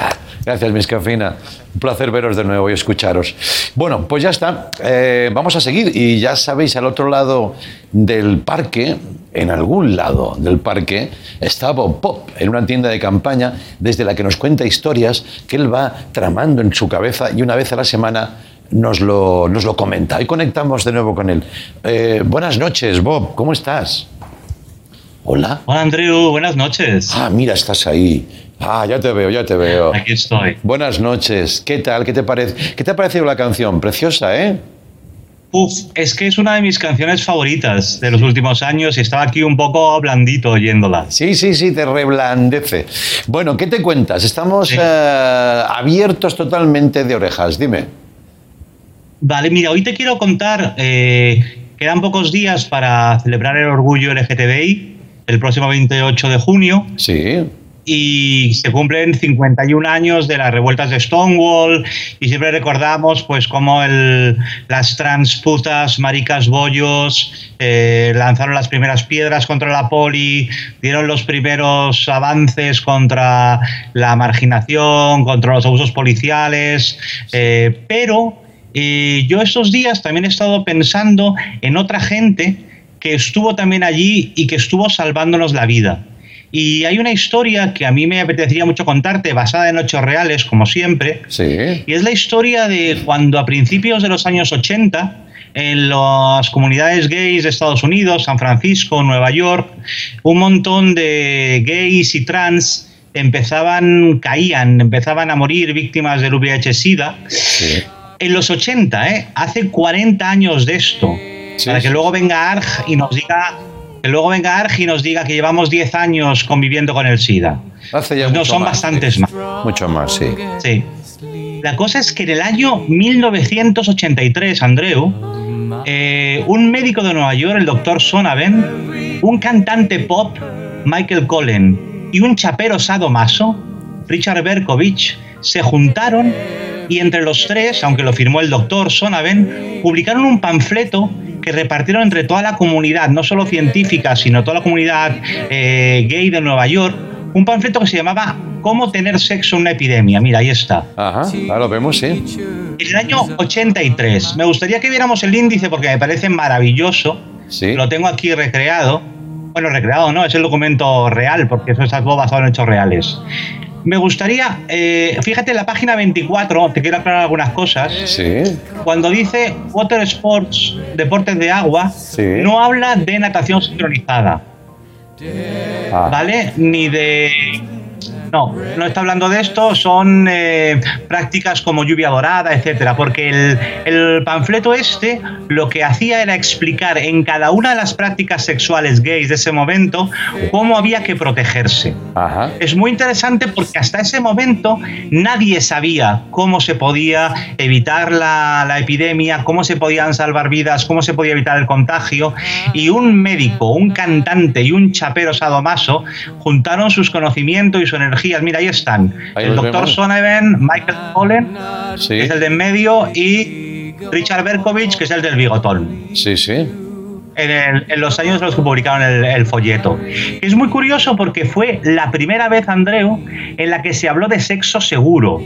Gracias, Miss Cafina. Un placer veros de nuevo y escucharos. Bueno, pues ya está. Eh, vamos a seguir. Y ya sabéis, al otro lado del parque, en algún lado del parque, está Bob Pop, en una tienda de campaña, desde la que nos cuenta historias que él va tramando en su cabeza y una vez a la semana nos lo, nos lo comenta. Hoy conectamos de nuevo con él. Eh, buenas noches, Bob. ¿Cómo estás? Hola. Hola, Andrew. Buenas noches. Ah, mira, estás ahí. Ah, ya te veo, ya te veo. Aquí estoy. Buenas noches. ¿Qué tal? ¿Qué te parece? ¿Qué te ha parecido la canción? Preciosa, ¿eh? Uf, es que es una de mis canciones favoritas de los últimos años y estaba aquí un poco blandito oyéndola. Sí, sí, sí, te reblandece. Bueno, ¿qué te cuentas? Estamos eh, abiertos totalmente de orejas. Dime. Vale, mira, hoy te quiero contar, eh, quedan pocos días para celebrar el orgullo LGTBI, el próximo 28 de junio. Sí. Y se cumplen 51 años de las revueltas de Stonewall y siempre recordamos pues cómo el, las transputas, maricas bollos, eh, lanzaron las primeras piedras contra la poli, dieron los primeros avances contra la marginación, contra los abusos policiales, eh, pero eh, yo estos días también he estado pensando en otra gente que estuvo también allí y que estuvo salvándonos la vida. Y hay una historia que a mí me apetecería mucho contarte, basada en hechos reales, como siempre. Sí. Y es la historia de cuando a principios de los años 80, en las comunidades gays de Estados Unidos, San Francisco, Nueva York, un montón de gays y trans empezaban, caían, empezaban a morir víctimas del VIH-Sida. En los 80, ¿eh? hace 40 años de esto, para que luego venga Arg y nos diga que luego venga Arg y nos diga que llevamos 10 años conviviendo con el SIDA. Hace ya Pues no, son más, bastantes sí. más. Mucho más, sí. Sí. La cosa es que en el año 1983, Andreu, eh, un médico de Nueva York, el doctor Sonaven, un cantante pop, Michael Cullen, y un chapero sadomaso, Richard Berkovich, se juntaron y entre los tres, aunque lo firmó el doctor Sonaven, publicaron un panfleto que repartieron entre toda la comunidad, no solo científica, sino toda la comunidad eh, gay de Nueva York, un panfleto que se llamaba Cómo tener sexo en una epidemia. Mira, ahí está. Ajá, ahora lo vemos, sí. En el año 83. Me gustaría que viéramos el índice porque me parece maravilloso. Sí. Lo tengo aquí recreado. Bueno, recreado no, es el documento real porque eso es algo basado en hechos reales. Me gustaría, eh, fíjate en la página 24, te quiero aclarar algunas cosas. Sí. Cuando dice Water Sports, deportes de agua, no habla de natación sincronizada. Ah. ¿Vale? Ni de. No, no está hablando de esto, son eh, prácticas como lluvia dorada, etcétera, porque el, el panfleto este lo que hacía era explicar en cada una de las prácticas sexuales gays de ese momento cómo había que protegerse. Es muy interesante porque hasta ese momento nadie sabía cómo se podía evitar la, la epidemia, cómo se podían salvar vidas, cómo se podía evitar el contagio. Y un médico, un cantante y un chapero sadomaso juntaron sus conocimientos y su energía. Mira, ahí están. Ahí el doctor. Soneven, Michael Pollen, Sí. que es el de en medio, y Richard Berkovich, que es el del bigotón Sí, sí. en, el- en los años en los que publicaron el, el folleto. Es muy curioso porque fue la primera vez, Andreu, en la que se habló de sexo seguro.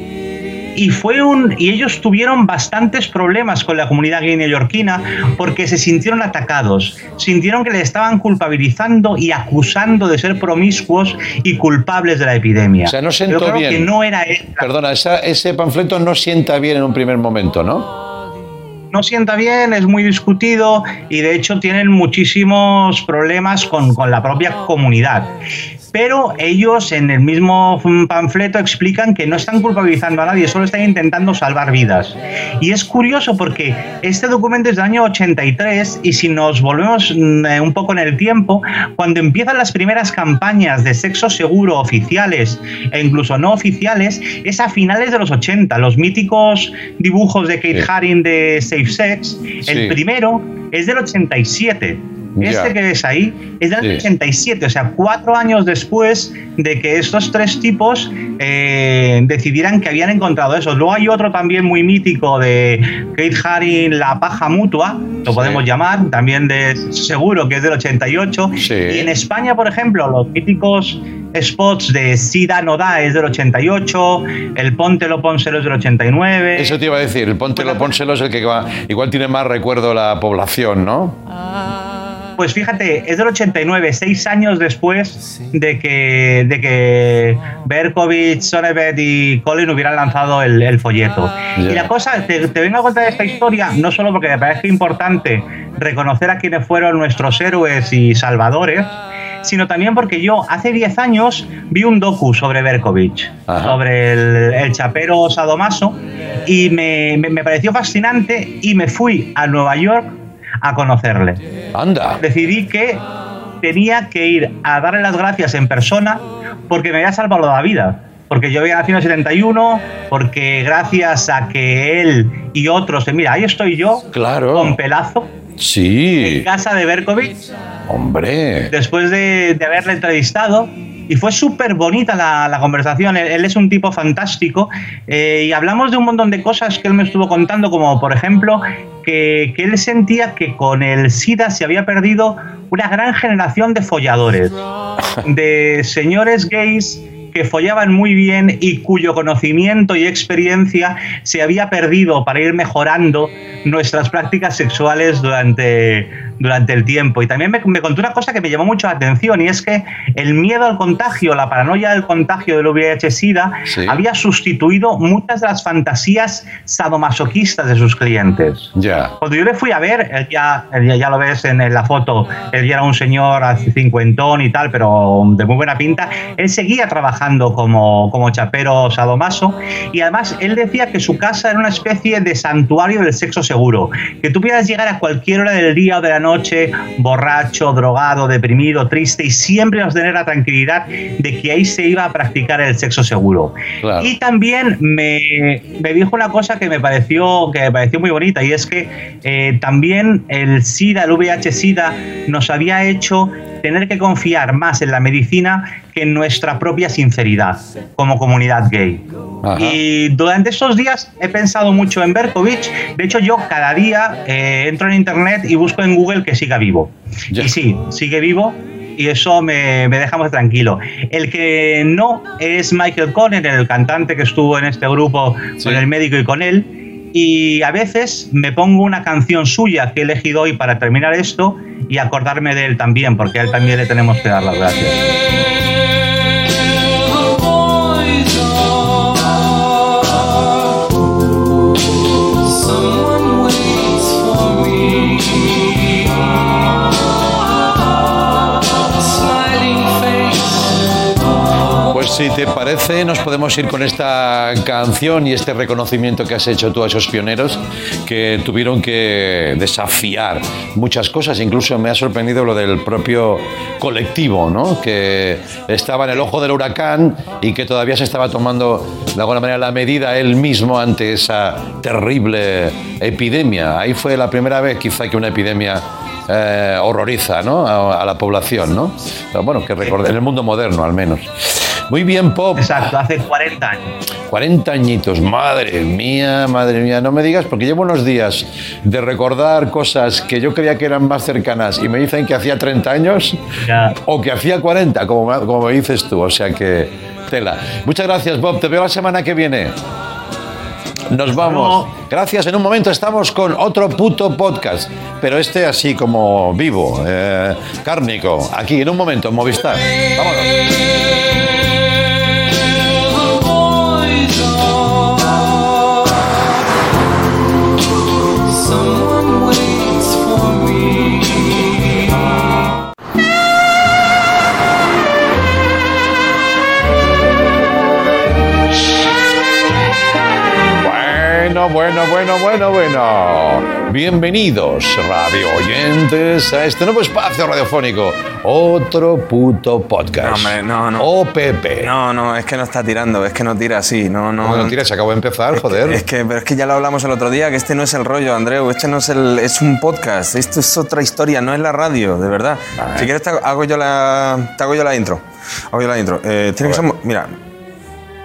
Y fue un y ellos tuvieron bastantes problemas con la comunidad gay neoyorquina porque se sintieron atacados, sintieron que le estaban culpabilizando y acusando de ser promiscuos y culpables de la epidemia. O sea, no Yo sentó creo bien. que no era él. Perdona, esa- ese panfleto no sienta bien en un primer momento, ¿no? no sienta bien, es muy discutido y de hecho tienen muchísimos problemas con, con la propia comunidad. Pero ellos en el mismo panfleto explican que no están culpabilizando a nadie, solo están intentando salvar vidas. Y es curioso porque este documento es del año 83 y si nos volvemos mm, eh, un poco en el tiempo, cuando empiezan las primeras campañas de sexo seguro oficiales e incluso no oficiales, es a finales de los 80. Los míticos dibujos de Kate Haring de Safe Sex, el Sí. primero es del 87. Ya. Este que ves ahí es del Sí. 87, o sea, cuatro años después de que estos tres tipos eh, decidieran que habían encontrado eso. Luego hay otro también muy mítico de Kate Haring, La Paja Mutua, lo podemos llamar, también de seguro que es del 88. Y en España, por ejemplo, los míticos spots de Sida no da es del 88, el Póntelo Pónselo es del 89. Eso te iba a decir, el póntelo, pónselo es el que va, igual tiene más recuerdo la población, ¿no? Pues fíjate, es del 89, seis años después de que, de que Berkovich, Sonebet y Colin hubieran lanzado el, el folleto. Ya. Y la cosa, te, te vengo a contar esta historia, no solo porque me parece importante reconocer a quienes fueron nuestros héroes y salvadores, sino también porque yo hace 10 años vi un docu sobre Berkovich, sobre el, el chapero sadomaso, y me, me- me pareció fascinante y me fui a Nueva York a conocerle. Anda. Decidí que tenía que ir a darle las gracias en persona porque me había salvado la vida. Porque yo había nacido en el 71, porque gracias a que él y otros, mira, ahí estoy yo, claro. con pelazo, Sí. en casa de Berkovich, Hombre. después de, de haberle entrevistado. Y fue súper bonita la, la conversación. Él, él es un tipo fantástico. eh, y hablamos de un montón de cosas que él me estuvo contando, como por ejemplo que, él sentía que con el SIDA se había perdido una gran generación de folladores, de señores gays que follaban muy bien y cuyo conocimiento y experiencia se había perdido para ir mejorando nuestras prácticas sexuales durante, durante el tiempo. Y también me, me contó una cosa que me llamó mucho la atención y es que el miedo al contagio, la paranoia del contagio del VIH-Sida Sí. había sustituido muchas de las fantasías sadomasoquistas de sus clientes. Ya. Cuando yo le fui a ver, él ya, él ya, lo ves en, en la foto, él ya era un señor cincuentón y tal, pero de muy buena pinta. Él seguía trabajando como, como chapero sadomaso y además él decía que su casa era una especie de santuario del sexo seguro, que tú pudieras llegar a cualquier hora del día o de la noche, borracho, drogado, deprimido, triste y siempre a tener la tranquilidad de que ahí se iba a practicar el sexo seguro. Claro. Y también me, me dijo una cosa que me pareció, que me pareció muy bonita y es que eh, también el SIDA, el VIH-SIDA, nos había hecho tener que confiar más en la medicina que en nuestra propia sinceridad como comunidad gay. Ajá. Y durante estos días he pensado mucho en Berkovich. De hecho, yo cada día eh, entro en internet y busco en Google que siga vivo. Y sí, sigue vivo. Y eso me, me deja más tranquilo. El que no es Michael Conner, el cantante que estuvo en este grupo con el médico y con él. Y a veces me pongo una canción suya que he elegido hoy para terminar esto y acordarme de él también, porque a él también le tenemos que dar las gracias. Podemos ir con esta canción y este reconocimiento que has hecho tú a esos pioneros que tuvieron que desafiar muchas cosas. Incluso me ha sorprendido lo del propio colectivo, ¿no? Que estaba en el ojo del huracán y que todavía se estaba tomando de alguna manera la medida él mismo ante esa terrible epidemia. Ahí fue la primera vez quizá que una epidemia eh, horroriza ¿no? a, la población, ¿no? Pero bueno, que recordar, en el mundo moderno al menos. Muy bien, Pop. Exacto, hace 40 años. 40 añitos, madre mía, madre mía, no me digas, porque llevo unos días de recordar cosas que yo creía que eran más cercanas y me dicen que hacía 30 años o que hacía 40, como, como me dices tú, o sea que tela. Muchas gracias, Bob, te veo la semana que viene. Nos vamos. Gracias. En un momento estamos con otro puto podcast, pero este así como vivo, eh, cárnico, aquí en un momento en Movistar. Vámonos. Bueno, bueno, bueno, bueno, bueno. Bienvenidos, radio oyentes, a este nuevo espacio radiofónico. Otro puto podcast. No, hombre, no, no. OPP. No, no, es que no está tirando, es que no tira así, no, no. ¿Cómo no tira? Se acabó de empezar, joder. Es que, pero es que ya lo hablamos el otro día, que este no es el rollo, Andreu, este no es el, es un podcast, esto es otra historia, no es la radio, de verdad. Si quieres te hago yo la, te hago yo la intro, hago yo la intro. Eh, tiene que ser, mira,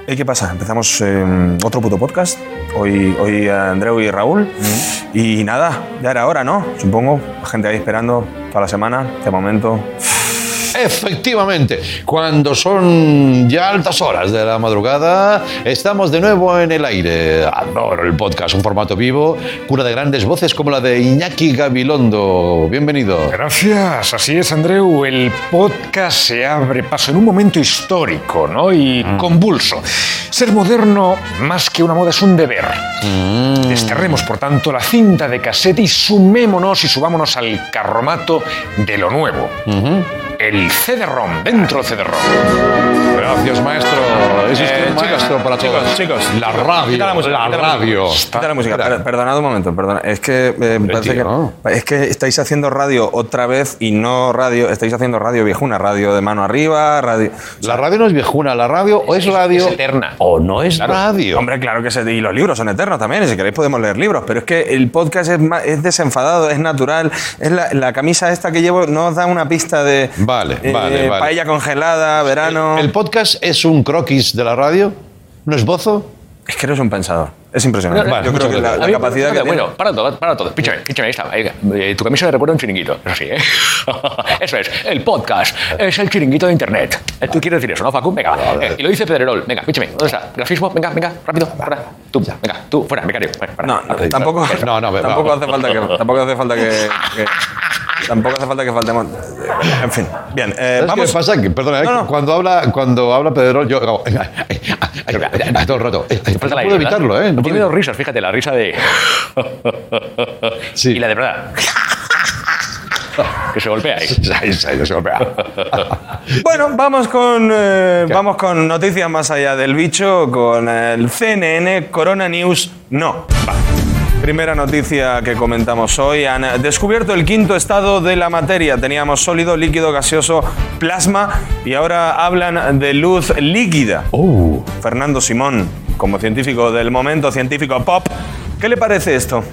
¿y qué pasa? Empezamos eh, otro puto podcast, hoy, hoy Andreu y Raúl, y nada, ya era hora, ¿no? Supongo, la gente ahí esperando toda la semana, de momento. Efectivamente, cuando son ya altas horas de la madrugada, estamos de nuevo en el aire. Adoro el podcast, un formato vivo, cura de grandes voces como la de Iñaki Gabilondo. Bienvenido. Gracias, así es, Andreu. El podcast se abre paso en un momento histórico ¿no? y convulso. Ser moderno, más que una moda, es un deber. Desterremos, por tanto, la cinta de cassette y sumémonos y subámonos al carromato de lo nuevo. El CD-ROM, dentro CD-ROM. Gracias, maestro. Es usted Eh, un maestro para chicos, todos. chicos, la radio, quita la música, la quita la radio. Quita la música. Per- Perdonad un momento, perdona. Es que eh, me parece tío. que es que estáis haciendo radio otra vez y no radio, estáis haciendo radio viejuna, radio de mano arriba, radio. La radio no es viejuna, la radio o es radio es eterna. o no es Claro. radio. Hombre, claro que sí. Y los libros son eternos también. Si queréis podemos leer libros. Pero es que el podcast es, desenfadado, es natural. Es la, la camisa esta que llevo no os da una pista de Vale, eh, vale, vale. paella congelada, verano. ¿El podcast es un croquis de la radio? ¿No es bozo? Es que eres un pensador. Es impresionante. Vale, Yo creo que la, la capacidad que bueno, tiene- para todo, para todo. Píchame, píchame, ahí está. ahí, eh, tu camisa me recuerda a un chiringuito. Eso sí, ¿eh? (laughs) Eso es. El podcast es el chiringuito de internet. Eh, ¿Tú quieres decir eso, no, Facu? Venga. eh, y lo dice Pedrerol. Venga, píchame. ¿Dónde está? Grafismo. Venga, venga, rápido. Fuera. Tú, venga, tú, fuera, becario. fuera, fuera. No, no, tampoco, No, no, tampoco hace falta que, tampoco hace falta que, que- tampoco hace falta que faltemos. En fin, bien. eh, ¿Sabes vamos. qué pasa? Que, perdona, eh, No, no. cuando habla cuando habla Pedrerol, yo hago, (laughs) todo el rato. Eh, Falta No puedo evitarlo, ¿eh? No Tiene puedo- dos risas, fíjate, la risa de. Y la de verdad. (laughs) que se golpea ahí. se golpea. (laughs) Bueno, vamos con, eh, vamos con noticias más allá del bicho, con el CNN Corona News. No. Va. Primera noticia que comentamos hoy. Han descubierto el quinto estado de la materia. Teníamos sólido, líquido, gaseoso, plasma y ahora hablan de luz líquida. Fernando Simón, como científico del momento, científico pop, ¿Qué le parece esto?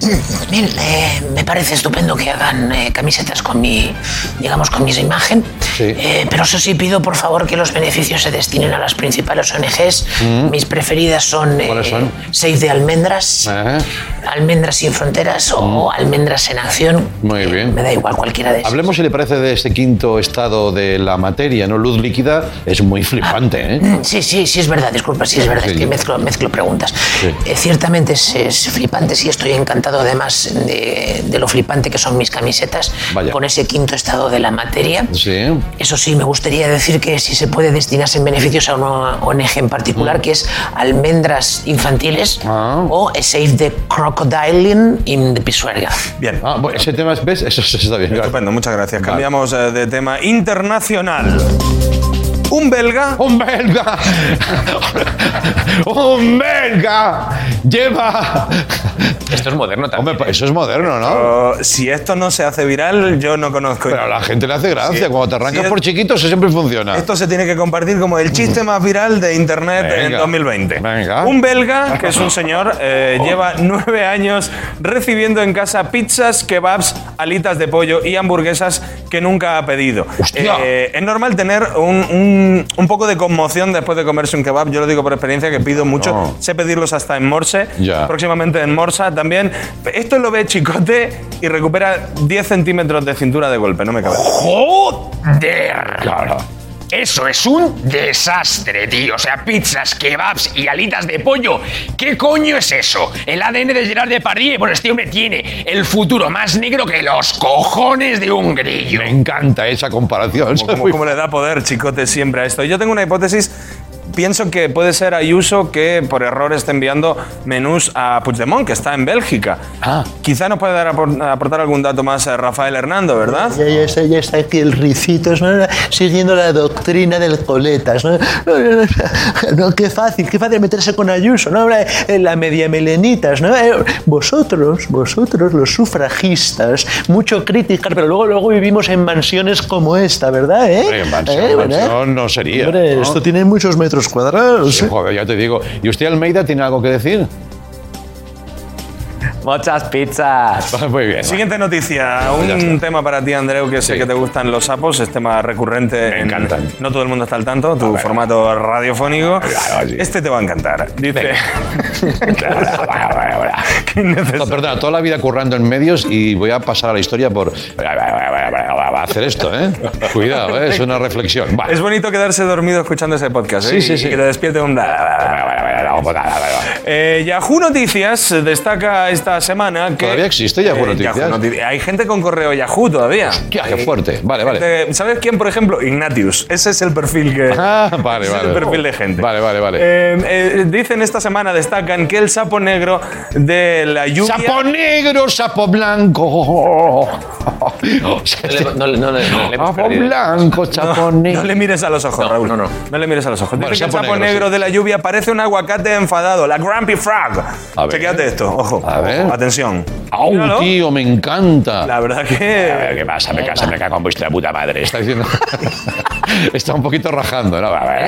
Bien, eh, me parece estupendo que hagan eh, camisetas con mi, digamos, con mi imagen. Eh, pero eso sí, pido por favor que los beneficios se destinen a las principales ONGs. Mis preferidas son, eh, Mm. ¿Cuáles son? Save de Almendras, Almendras sin Fronteras o Almendras en Acción. Muy bien. Me da igual cualquiera de esas. Hablemos, si le parece, de este quinto estado de la materia, ¿no? Luz líquida es muy flipante, ¿eh? Mm, Sí, sí, sí es verdad, disculpa, sí es verdad, es que mezclo, mezclo preguntas. Eh, ciertamente es, es flipante, sí estoy encantado además de, de lo flipante que son mis camisetas Vaya. con ese quinto estado de la materia. Sí. Eso sí, me gustaría decir que si se puede destinarse en beneficios a una ONG en particular, Mm. que es Almendras Infantiles Ah. o Save the Crocodiling in the Pisuerga. Bien. Ah, bueno, ese tema, ¿ves? Eso, eso está bien. Estupendo, muchas gracias. Cambiamos eh, de tema internacional. Un belga. ¡Un belga! (laughs) ¡Un belga! Lleva. Esto es moderno también. Hombre, eso es moderno, ¿no? Oh, si esto no se hace viral, yo no conozco. Pero a la gente le hace gracia. Sí. Cuando te arrancas Sí, por chiquito, eso siempre funciona. Esto se tiene que compartir como el chiste más viral de Internet en Venga. 2020. Venga. Un belga, que es un señor, eh, lleva nueve años recibiendo en casa pizzas, kebabs, alitas de pollo y hamburguesas que nunca ha pedido. Eh, es normal tener un, un- un poco de conmoción después de comerse un kebab. Yo lo digo por experiencia que pido mucho. No. Sé pedirlos hasta en Morse. Ya. Próximamente en Morsa también. Esto lo ve Chicote y recupera 10 centímetros de cintura de golpe. No me cabe. ¡Joder! Claro. Eso es un desastre, tío. O sea, pizzas, kebabs y alitas de pollo. ¿Qué coño es eso? El ADN de Gerard Depardieu. Bueno, este hombre tiene el futuro más negro que los cojones de un grillo. Me encanta esa comparación. Como, como- como le da poder Chicote siempre a esto. Yo tengo una hipótesis. Pienso que puede ser Ayuso que por error esté enviando menús a Puigdemont, que está en Bélgica. Ah. Quizá nos puede dar apor- aportar algún dato más a Rafael Hernando, ¿verdad? Ya, ya está, ya está aquí el Ricitos, ¿no? siguiendo la doctrina del Coletas. ¿no? No, no, no, no, qué fácil, qué fácil meterse con Ayuso, ¿no? Eh, La media melenitas, ¿no? Eh, Vosotros, vosotros, los sufragistas, mucho criticar, pero luego, luego vivimos en mansiones como esta, ¿verdad? ¿Eh? Hombre, mansión, ¿Eh, verdad? mansión no sería. Hombre, ¿no? esto tiene muchos metros cuadrados. Sí, joder, ya te digo. ¿Y usted, Almeida, tiene algo que decir? Muchas pizzas. (laughs) Muy bien. Siguiente noticia, un tema para ti, Andreu, que sé que te gustan los sapos, es tema recurrente. en- encantan. No todo el mundo está al tanto, tu formato radiofónico. Este te va a encantar. Dice. (laughs) Qué innecesario. No, perdona, toda la vida currando en medios y voy a pasar a la historia por. Va a hacer esto, ¿eh? Cuidado, ¿eh? es una reflexión. Va. Es bonito quedarse dormido escuchando ese podcast, ¿eh? Sí, sí, Y sí. que te despierte un... Eh, Yahoo Noticias destaca esta semana que... ¿Todavía existe Yahoo Noticias? Noti- Hay gente con correo Yahoo todavía. Hostia, qué fuerte. Vale, vale. Gente- ¿Sabes quién, por ejemplo? Ignatius. Ese es el perfil que... Ah, vale, ese vale. Es el perfil de gente. Vale, vale, vale. Eh, eh, dicen esta semana, destacan que el sapo negro de la lluvia... Sapo negro, sapo blanco. No, le- no no le hemos Sapo perdido. blanco, sapo negro. No le mires a los ojos, Raúl. No, no. No le mires a los ojos. Bueno, Dice que el sapo sapo negro, negro, sí. de la lluvia parece un aguacate enfadado, la Grumpy Frog. A ver. Chequéate esto, ojo. A ver. ojo, Atención. ¡Au, Míralo. tío! Me encanta. La verdad A que. ver, ¿qué pasa? Me casa, me cago en vuestra puta madre. Está diciendo. (laughs) Está un poquito rajando, ¿no? A ver,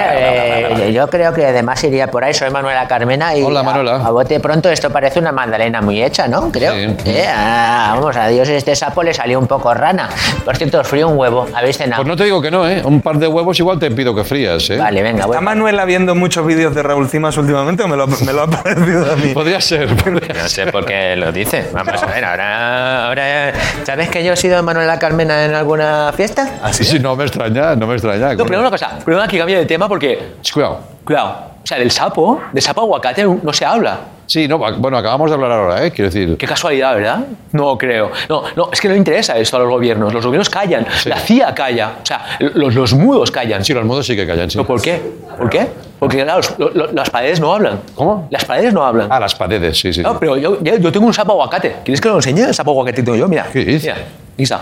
Eh, yo creo que además iría por ahí. Soy Manuela Carmena y Hola, a- Manuela. A, bote pronto esto parece una magdalena muy hecha, ¿no? Creo. Sí. Eh, ah, vamos, a Dios este sapo le salió un poco rana. Por cierto, os frío un huevo. ¿Habéis cenado? Pues no te digo que no, ¿eh? Un par de huevos igual te pido que frías, ¿eh? Vale, venga, ¿Está bueno. Manuela viendo muchos vídeos de Raúl Cimas últimamente o me lo, me lo ha (laughs) parecido a mí? Podría ser. (laughs) No sé por qué lo dice. Vamos a ver, ahora. ahora ¿Sabes que yo he sido Manuela Carmena en alguna fiesta? Sí, sí, no me extraña, no me extraña. No, pero una cosa, perdona que cambie de tema porque. Cuidado. Cuidado. O sea, del sapo, del sapo aguacate no se habla. Sí, no, bueno, acabamos de hablar ahora, ¿eh? Quiero decir. Qué casualidad, ¿verdad? No creo. No, no, es que no interesa esto a los gobiernos. Los gobiernos callan. La CIA calla. O sea, los, los mudos callan. Sí, los mudos sí que callan, sí. ¿Pero por qué? ¿Por qué? Porque, claro, los- lo- lo- las paredes no hablan. ¿Cómo? Las paredes no hablan. Ah, las paredes, sí, sí. No, pero yo, yo, tengo un sapo aguacate. ¿Quieres que lo enseñe? El sapo aguacate que tengo yo, mira. ¿Qué dices? Mira, ¿Listo?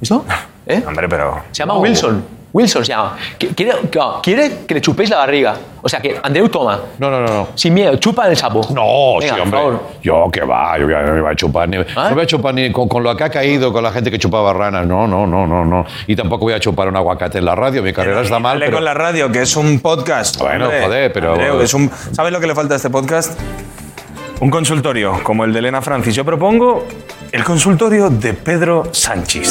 ¿Listo? (laughs) ¿Eh? Hombre, pero. Se llama Wilson. Wilson se llama. Qu- Quiere, claro, quiere que le chupéis la barriga. O sea, que Andreu toma. No, no, no, no. Sin miedo, chupa el sapo. No, Venga, sí, por hombre. favor. Yo que va, yo no me voy a chupar ni. ¿Ah? No voy a chupar ni con, con lo que ha caído con la gente que chupaba ranas. No, no, no, no, no. Y tampoco voy a chupar un aguacate en la radio. Mi carrera está mal. Dale Pero... con la radio, que es un podcast. Bueno, hombre. joder, pero- Andreu, que es un... ¿Sabes lo que le falta a este podcast? Un consultorio como el de Elena Francis. Yo propongo el consultorio de Pedro Sánchez.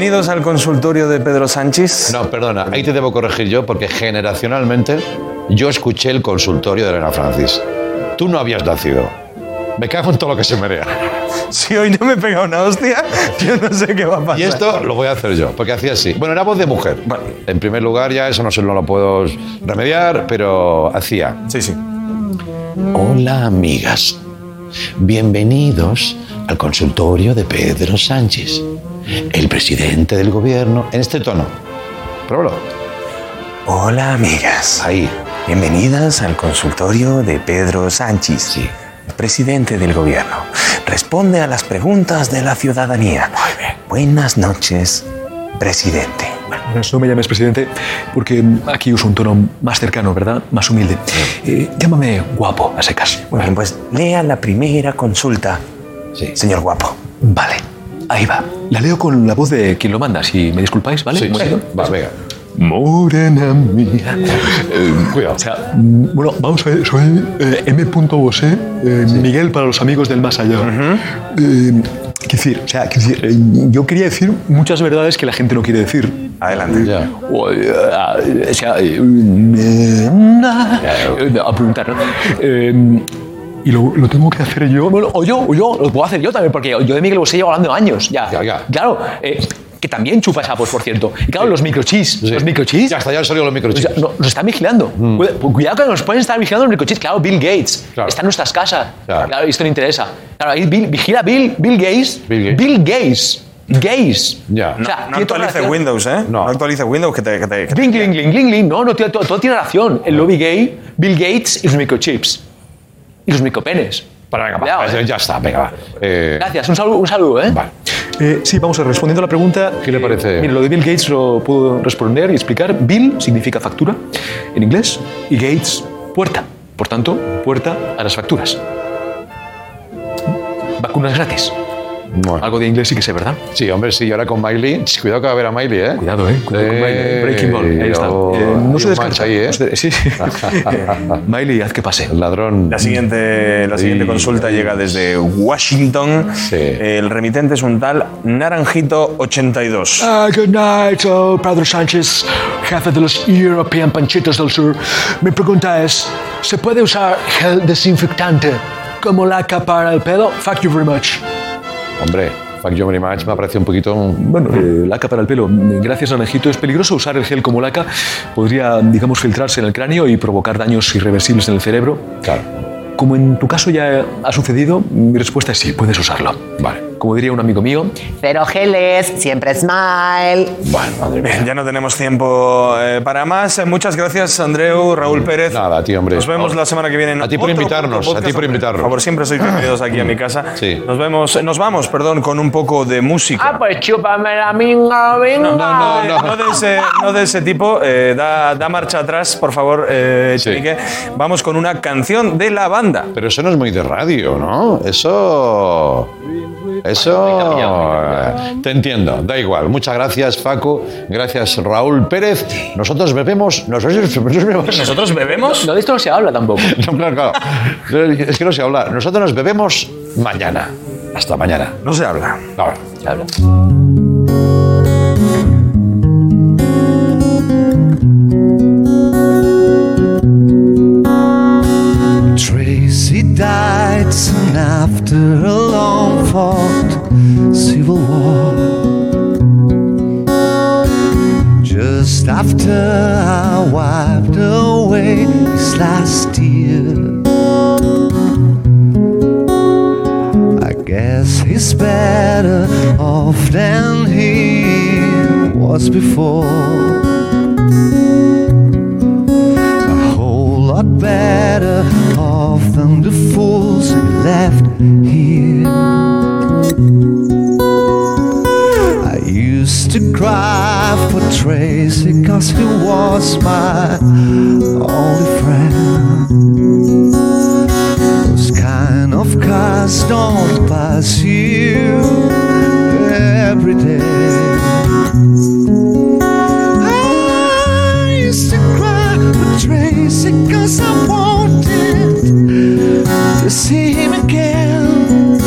Bienvenidos al consultorio de Pedro Sánchez. No, perdona, ahí te debo corregir yo porque generacionalmente yo escuché el consultorio de Elena Francis. Tú no habías nacido. Me cago en todo lo que se merea. Si hoy no me pega una hostia, yo no sé qué va a pasar. Y esto lo voy a hacer yo, porque hacía así. Bueno, era voz de mujer. En primer lugar, ya eso no, se, no lo puedo remediar, pero hacía. Sí, sí. Hola, amigas. Bienvenidos al consultorio de Pedro Sánchez, el presidente del gobierno, en este tono. Pruébalo. Hola, amigas. Ahí. Bienvenidas al consultorio de Pedro Sánchez, Sí. presidente del gobierno. Responde a las preguntas de la ciudadanía. Buenas noches, presidente. Bueno, no me llames presidente porque aquí uso un tono más cercano, ¿verdad? Más humilde. Eh, llámame guapo, a secas. Muy bien, pues lea la primera consulta, señor guapo. Vale, ahí va. La leo con la voz de quien lo manda, si me disculpáis, ¿vale? Sí, ¿Cómo ha sí. Va, venga. Morena mía. Eh, Cuidado. O sea, bueno, vamos a ver, soy eh, M. Bosé, eh, Miguel para los amigos del más allá. Quiero decir, o sea, quiero decir, yo quería decir muchas verdades que la gente no quiere decir. Adelante. O, o sea, a preguntar, ¿no? Y lo, lo tengo que hacer yo. Bueno, o yo, o yo, lo puedo hacer yo también, porque yo de Miguel Bosé llevo hablando años ya. Claro, eh, que también chupa sapos, por cierto. Y claro, los microchips, los microchips. Ya está, ya han salido los microchips. O sea, no- nos están vigilando. Cu- Cuidado que nos pueden estar vigilando los microchips. Claro, Bill Gates. Está en nuestras casas. Claro, esto no interesa. Claro, ahí Bill- vigila Bill, Bill Gates. Bill Gates. Gates. Ya. O sea, No actualice. Windows, ¿eh? No, actualice Windows que te... Que te, que te- Gling, gling, gling, gling, gling. No, no, tío, todo, todo tiene relación. El lobby gay, Bill Gates y los microchips. Y los micropenes. Para, venga, va, Cuidado, ya, ¿eh? ya está, venga, va. Eh, Gracias, un saludo, un saludo ¿eh? Eh, sí, vamos a ver, respondiendo a la pregunta. ¿Qué le parece? mire, lo de Bill Gates lo puedo responder y explicar. Bill significa factura en inglés y Gates, puerta. Por tanto, puerta a las facturas. Vacunas gratis. Algo de inglés sí que sé, ¿verdad? Sí, hombre, sí, y ahora con Miley. Cuidado que va a ver a Miley, ¿eh? Cuidado, ¿eh? Cuidado con Miley. Breaking Ball, ahí está. oh, Eh, no se descarta. ahí, ¿eh? No se- sí. (laughs) Eh, Miley, haz que pase. El ladrón. La siguiente, la siguiente Sí. consulta llega desde Washington. El remitente es un tal Naranjito82. Ah, good night, oh, Pedro Sánchez, jefe de los European Panchitos del Sur. Mi pregunta es, ¿se puede usar gel desinfectante como laca para el pelo? Thank you very much. Hombre, fuck you very much me ha parecido un poquito... Bueno, eh, laca para el pelo. Gracias, Naranjito. Es peligroso usar el gel como laca. Podría, digamos, filtrarse en el cráneo y provocar daños irreversibles en el cerebro. Claro. Como en tu caso ya ha sucedido, mi respuesta es sí, puedes usarlo. Vale. Como diría un amigo mío, Pero geles, siempre smile. Bueno, madre mía. Ya no tenemos tiempo eh, para más. Eh, Muchas gracias, Andreu, Raúl Pérez. Nada, tío, hombre. Nos vemos la semana que viene. en A ti por invitarnos, podcast. a ti por invitarnos. Por favor, siempre sois bienvenidos aquí a mi casa. Sí. Nos vemos, eh, nos vamos, perdón, con un poco de música. Ah, pues chúpame la minga, No, minga. no, no, no de ese, no de ese tipo. Eh, da, da marcha atrás, por favor, eh, Chenique. Vamos con una canción de la banda. Pero eso no es muy de radio, ¿no? Eso... Eso... Te entiendo, da igual. Muchas gracias, Facu. Gracias, Raúl Pérez. Nosotros bebemos... (laughs) Nosotros bebemos... ¿Nosotros bebemos? no, de esto no se habla tampoco. (laughs) No, claro, claro. Es que no se habla. Nosotros nos bebemos mañana. Hasta mañana. No se habla. No, Se habla. Died soon after a long fought civil war. Just after I wiped away his last tear. I guess he's better off than he was before. Lot better off than the fools he left here. I used to cry for Tracy cause he was my only friend. Those kind of cars don't pass you every day. yes, I wanted to see him again.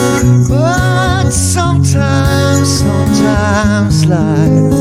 But sometimes, sometimes life.